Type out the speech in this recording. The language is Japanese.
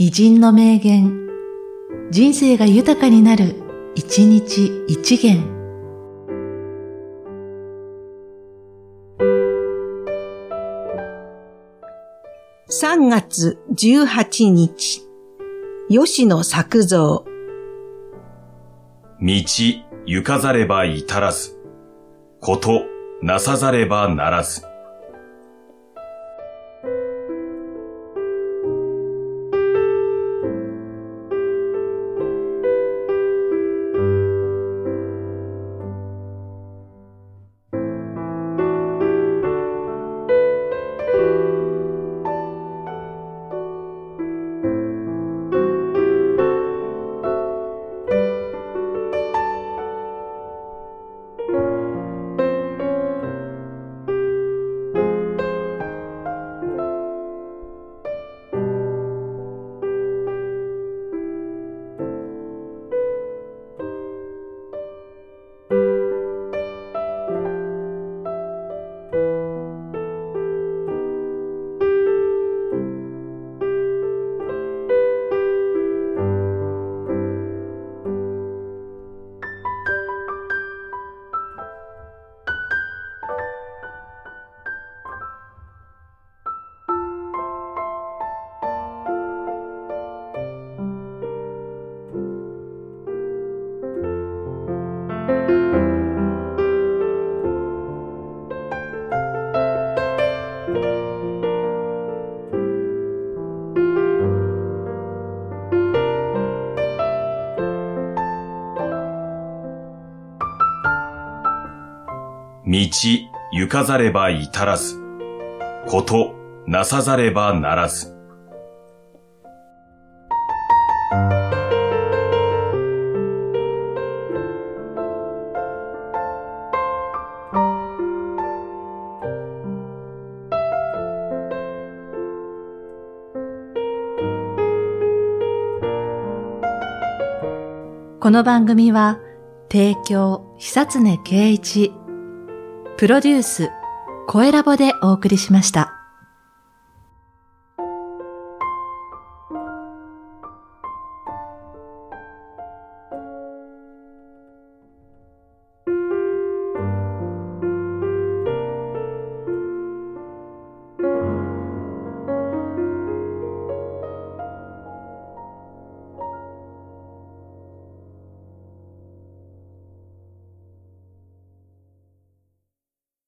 偉人の名言、人生が豊かになる、一日一元。3月18日、吉野作造。道行かざれば至らず、ことなさざればならず。道行かざれば至らず、ことなさざればならず。この番組は、提供、久常圭一、プロデュース、声ラボでお送りしました。